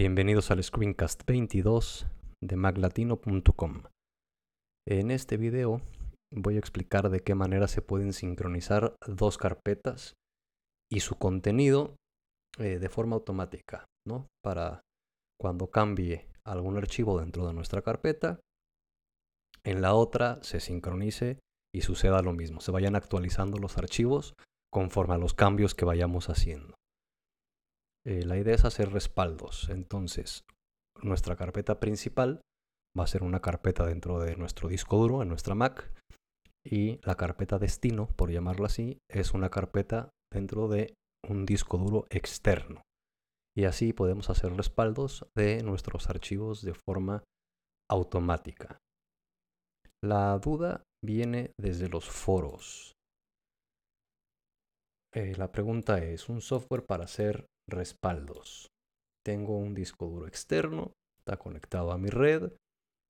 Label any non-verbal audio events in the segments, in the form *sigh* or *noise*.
Bienvenidos al Screencast 22 de maglatino.com. En este video voy a explicar de qué manera se pueden sincronizar dos carpetas y su contenido eh, de forma automática, ¿no? Para cuando cambie algún archivo dentro de nuestra carpeta, en la otra se sincronice y suceda lo mismo, se vayan actualizando los archivos conforme a los cambios que vayamos haciendo. Eh, la idea es hacer respaldos. Entonces, nuestra carpeta principal va a ser una carpeta dentro de nuestro disco duro, en nuestra Mac. Y la carpeta destino, por llamarla así, es una carpeta dentro de un disco duro externo. Y así podemos hacer respaldos de nuestros archivos de forma automática. La duda viene desde los foros. Eh, la pregunta es, ¿un software para hacer respaldos. Tengo un disco duro externo, está conectado a mi red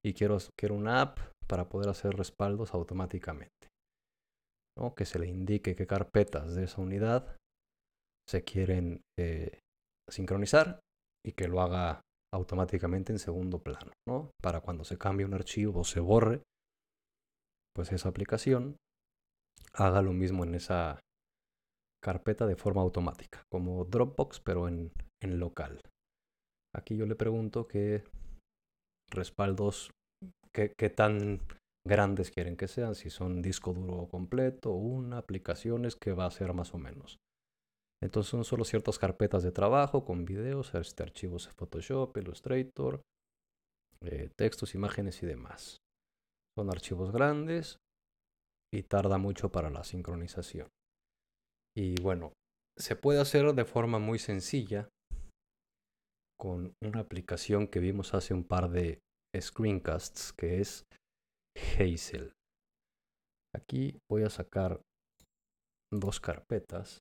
y quiero, quiero una app para poder hacer respaldos automáticamente. Que se le indique qué carpetas de esa unidad se quieren eh, sincronizar y que lo haga automáticamente en segundo plano, ¿no? Para cuando se cambie un archivo o se borre, pues esa aplicación haga lo mismo en esa carpeta de forma automática, como Dropbox, pero en, local. Aquí yo le pregunto qué respaldos, qué, tan grandes quieren que sean, si son disco duro completo, una, aplicaciones, que va a ser más o menos. Entonces son solo ciertas carpetas de trabajo con videos, este, archivos de Photoshop, Illustrator, eh, textos, imágenes y demás. Son archivos grandes y tarda mucho para la sincronización. Y bueno, se puede hacer de forma muy sencilla con una aplicación que vimos hace un par de screencasts que es Hazel. Aquí voy a sacar dos carpetas.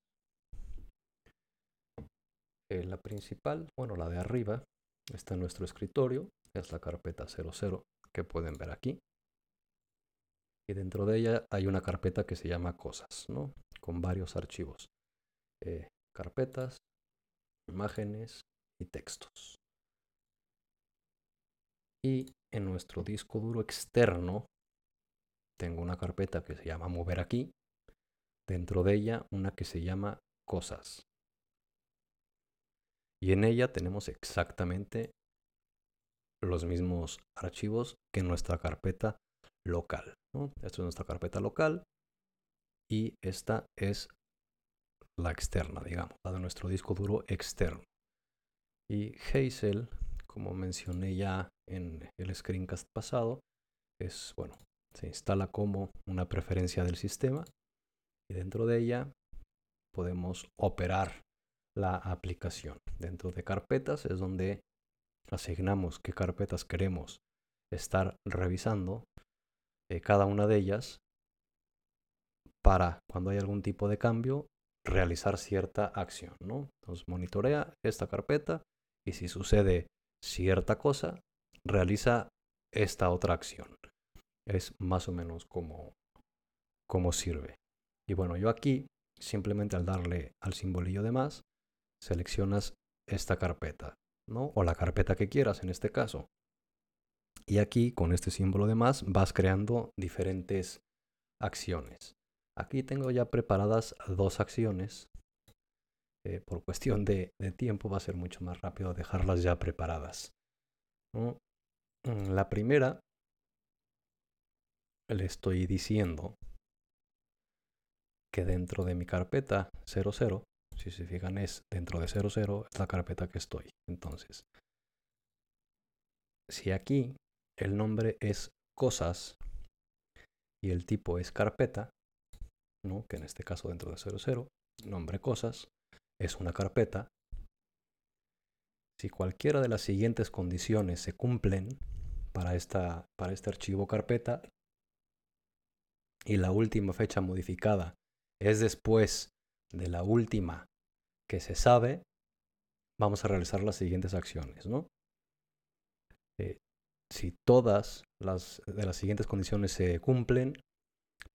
Eh, la principal, bueno, la de arriba, está en nuestro escritorio, es la carpeta 00 que pueden ver aquí. Y dentro de ella hay una carpeta que se llama cosas, ¿no? Con varios archivos, eh, carpetas, imágenes y textos. Y en nuestro disco duro externo tengo una carpeta que se llama mover aquí, dentro de ella una que se llama cosas. Y en ella tenemos exactamente los mismos archivos que nuestra carpeta local. Esto es nuestra carpeta local y esta es la externa, digamos, la de nuestro disco duro externo. Y Hazel, como mencioné ya en el screencast pasado, es, bueno, se instala como una preferencia del sistema y dentro de ella podemos operar la aplicación. Dentro de carpetas es donde asignamos qué carpetas queremos estar revisando. Eh, cada una de ellas para cuando hay algún tipo de cambio realizar cierta acción, ¿no? Entonces monitorea esta carpeta y si sucede cierta cosa, realiza esta otra acción. Es más o menos como, como sirve. Y bueno, yo aquí simplemente al darle al simbolillo de más, seleccionas esta carpeta, ¿no? O la carpeta que quieras en este caso. Y aquí con este símbolo de más vas creando diferentes acciones. Aquí tengo ya preparadas dos acciones. Eh, por cuestión de, tiempo va a ser mucho más rápido dejarlas ya preparadas. Mm, la primera, le estoy diciendo que dentro de mi carpeta 00, si se fijan es dentro de 00, es la carpeta que estoy. Entonces, si aquí el nombre es cosas y el tipo es carpeta, que en este caso dentro de 00, nombre cosas, es una carpeta. Si cualquiera de las siguientes condiciones se cumplen para, esta, para este archivo carpeta y la última fecha modificada es después de la última que se sabe, vamos a realizar las siguientes acciones. ¿no? Eh, si todas las de las siguientes condiciones se cumplen,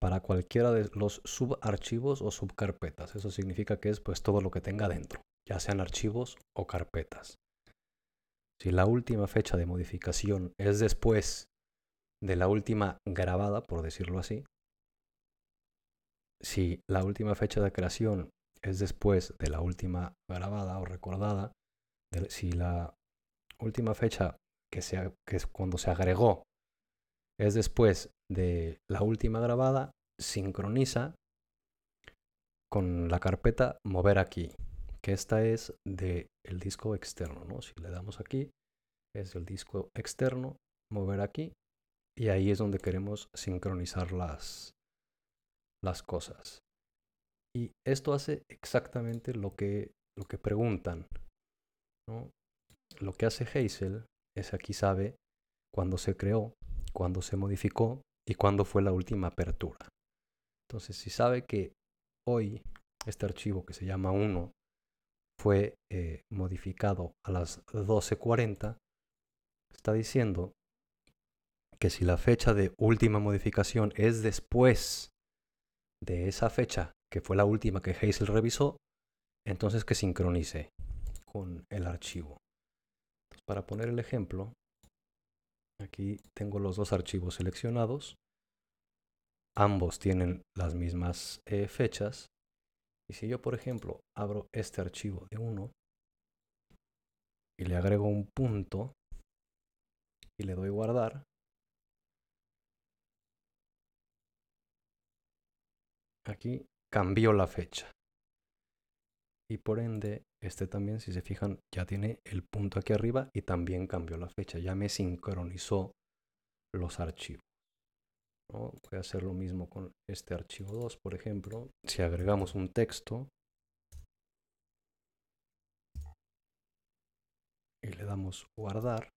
para cualquiera de los subarchivos o subcarpetas. Eso significa que es pues todo lo que tenga dentro, ya sean archivos o carpetas. Si la última fecha de modificación es después de la última grabada, por decirlo así, si la última fecha de creación es después de la última grabada o recordada, si la última fecha que, que es cuando se agregó es después de la última grabada, sincroniza con la carpeta mover aquí, que esta es del el disco externo, ¿no? Si le damos aquí, es el disco externo, mover aquí, y ahí es donde queremos sincronizar las, las cosas. Y esto hace exactamente lo que, lo que preguntan. ¿no? Lo que hace Hazel es aquí sabe cuándo se creó, cuándo se modificó y cuándo fue la última apertura. Entonces, si sabe que hoy este archivo que se llama 1 fue eh, modificado a las 12.40, está diciendo que si la fecha de última modificación es después de esa fecha, que fue la última que Hazel revisó, entonces que sincronice con el archivo. para poner el ejemplo, aquí tengo los dos archivos seleccionados. Ambos tienen las mismas eh, fechas. Y si yo, por ejemplo, abro este archivo de uno y le agrego un punto y le doy guardar, aquí cambió la fecha. Y por ende, este también, si se fijan, ya tiene el punto aquí arriba y también cambió la fecha. Ya me sincronizó los archivos. Voy a hacer lo mismo con este archivo 2, por ejemplo. Si agregamos un texto y le damos guardar,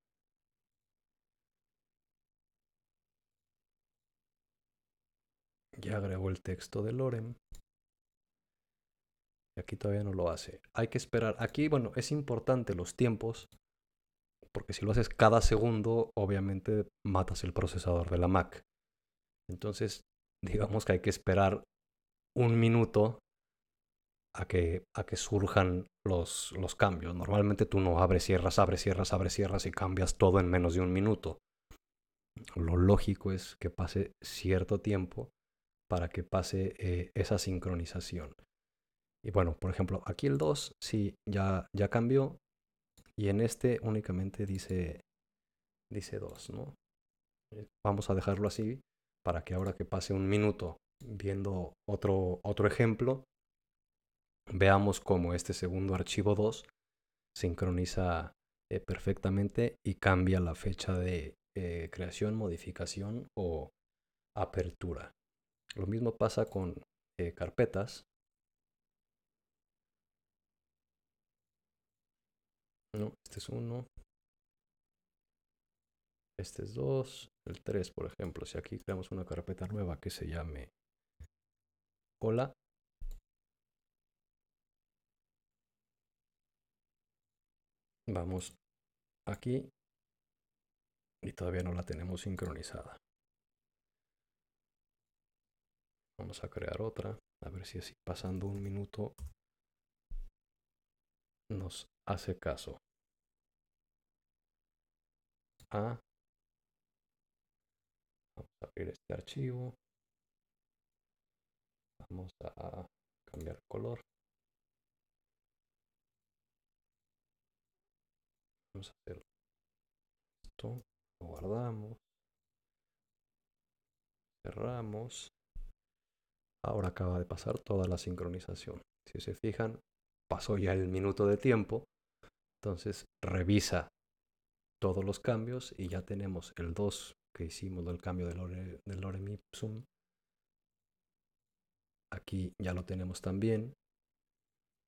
Ya agregó el texto de Lorem. Aquí todavía no lo hace. Hay que esperar. Aquí, bueno, es importante los tiempos. Porque si lo haces cada segundo, obviamente matas el procesador de la Mac. Entonces, *laughs* digamos que hay que esperar un minuto a que, a que surjan los, los cambios. Normalmente tú no abres, cierras, abres, cierras, abres, cierras y cambias todo en menos de un minuto. Lo lógico es que pase cierto tiempo para que pase eh, esa sincronización. Y bueno, por ejemplo, aquí el 2 sí ya, ya cambió y en este únicamente dice, dice 2, ¿no? Eh, vamos a dejarlo así para que ahora que pase un minuto viendo otro, otro ejemplo, veamos cómo este segundo archivo 2 sincroniza eh, perfectamente y cambia la fecha de creación, modificación o apertura. Lo mismo pasa con eh, carpetas. No, este es uno. Este es dos. El tres, por ejemplo. Si aquí creamos una carpeta nueva que se llame hola. Vamos aquí y todavía no la tenemos sincronizada. Vamos a crear otra. A ver si así pasando un minuto nos hace caso. A. Vamos a abrir este archivo. Vamos a cambiar color. Vamos a hacer esto. Lo guardamos. Cerramos. Ahora acaba de pasar toda la sincronización. Si se fijan, pasó ya el minuto de tiempo. Entonces revisa todos los cambios y ya tenemos el 2 que hicimos del cambio del lore, lorem ipsum. Aquí ya lo tenemos también.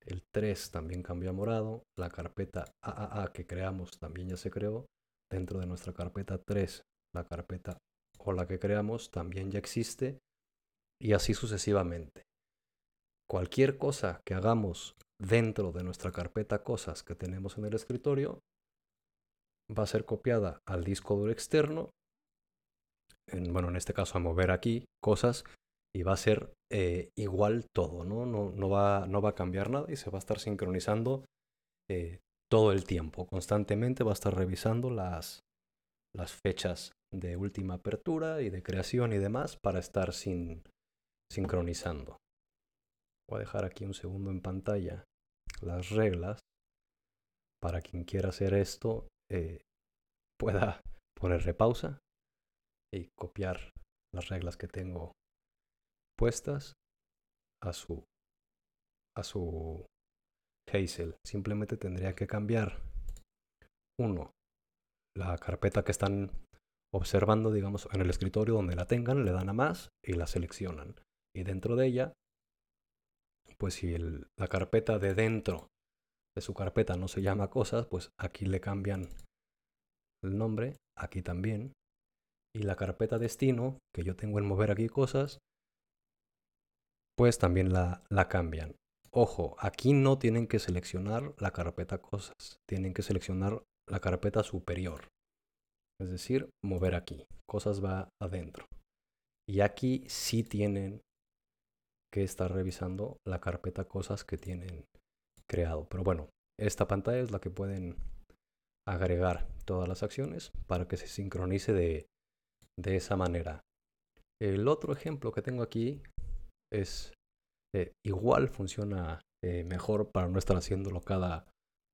El 3 también cambió a morado. La carpeta AAA que creamos también ya se creó. Dentro de nuestra carpeta 3, la carpeta o la que creamos también ya existe y así sucesivamente. Cualquier cosa que hagamos dentro de nuestra carpeta cosas que tenemos en el escritorio va a ser copiada al disco duro externo, en, bueno, en este caso a mover aquí cosas y va a ser eh, igual todo, ¿no? No, no, va, no va a cambiar nada y se va a estar sincronizando eh, todo el tiempo. Constantemente va a estar revisando las, las fechas de última apertura y de creación y demás para estar sin, sincronizando. Voy a dejar aquí un segundo en pantalla las reglas para quien quiera hacer esto eh, pueda ponerle pausa y copiar las reglas que tengo puestas a su a su Hazel. Simplemente tendría que cambiar uno la carpeta que están observando, digamos, en el escritorio donde la tengan, le dan a más y la seleccionan. Y dentro de ella, pues si la carpeta de dentro de su carpeta no se llama cosas, pues aquí le cambian el nombre, aquí también. Y la carpeta destino, que yo tengo en mover aquí cosas, pues también la, la cambian. Ojo, aquí no tienen que seleccionar la carpeta cosas, tienen que seleccionar la carpeta superior. Es decir, mover aquí. Cosas va adentro. Y aquí sí tienen que estar revisando la carpeta cosas que tienen creado. Pero bueno, esta pantalla es la que pueden agregar todas las acciones para que se sincronice de, esa manera. El otro ejemplo que tengo aquí es eh, igual funciona eh, mejor para no estar haciéndolo cada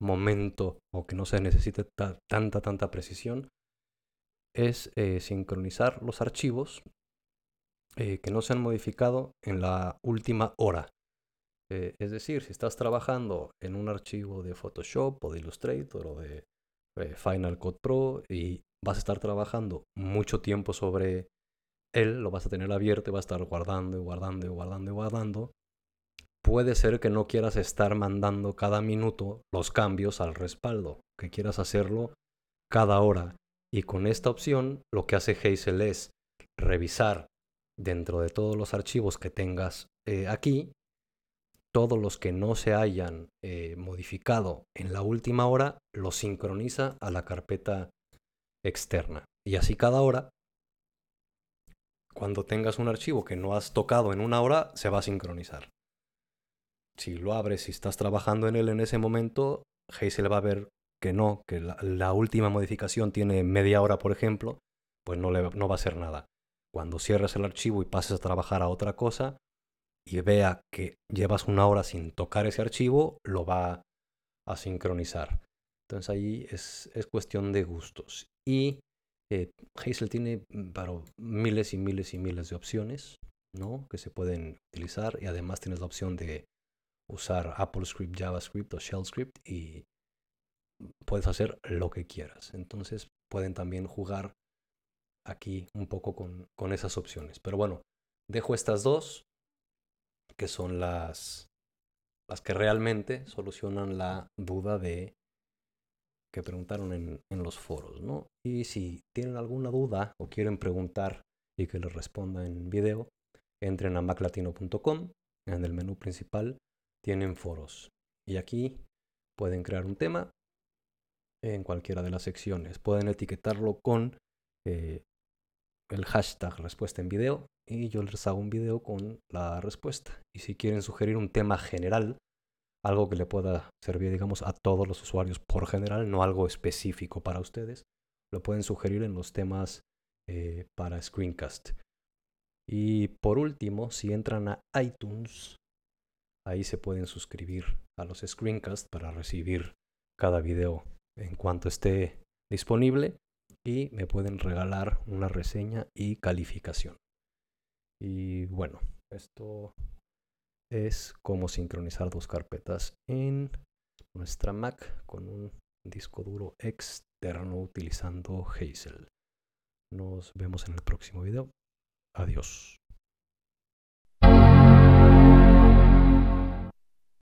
momento o que no se necesite tanta, tanta precisión. Es eh, sincronizar los archivos que no se han modificado en la última hora. es decir, si estás trabajando en un archivo de Photoshop o de Illustrator o de eh, Final Cut Pro y vas a estar trabajando mucho tiempo sobre él, lo vas a tener abierto y vas a estar guardando y guardando y guardando y guardando. Puede ser que no quieras estar mandando cada minuto los cambios al respaldo, que quieras hacerlo cada hora. Y con esta opción lo que hace Hazel es revisar dentro de todos los archivos que tengas eh, aquí todos los que no se hayan eh, modificado en la última hora, los sincroniza a la carpeta externa. Y así cada hora, cuando tengas un archivo que no has tocado en una hora, se va a sincronizar. Si lo abres, si estás trabajando en él en ese momento, Hazel va a ver que no, que la, última modificación tiene media hora, por ejemplo, pues no, le, no va a hacer nada. Cuando cierres el archivo y pases a trabajar a otra cosa, y vea que llevas una hora sin tocar ese archivo, lo va a sincronizar. Entonces ahí es, cuestión de gustos. Y eh, Hazel tiene mm, para miles y miles y miles de opciones ¿no? que se pueden utilizar y además tienes la opción de usar AppleScript, JavaScript o ShellScript y puedes hacer lo que quieras. Entonces pueden también jugar aquí un poco con, con esas opciones. Pero bueno, dejo estas dos que son las, las que realmente solucionan la duda de que preguntaron en, en, los foros, ¿no? Y si tienen alguna duda o quieren preguntar y que les responda en video, entren a maclatino.com, en el menú principal tienen foros y aquí pueden crear un tema en cualquiera de las secciones. Pueden etiquetarlo con eh, el hashtag respuesta en video y yo les hago un video con la respuesta. Y si quieren sugerir un tema general, algo que le pueda servir, digamos, a todos los usuarios por general, no algo específico para ustedes, lo pueden sugerir en los temas eh, para Screencast. Y por último, si entran a iTunes, ahí se pueden suscribir a los Screencast para recibir cada video en cuanto esté disponible y me pueden regalar una reseña y calificación. Y bueno, esto es cómo sincronizar dos carpetas en nuestra Mac con un disco duro externo utilizando Hazel. Nos vemos en el próximo video. Adiós.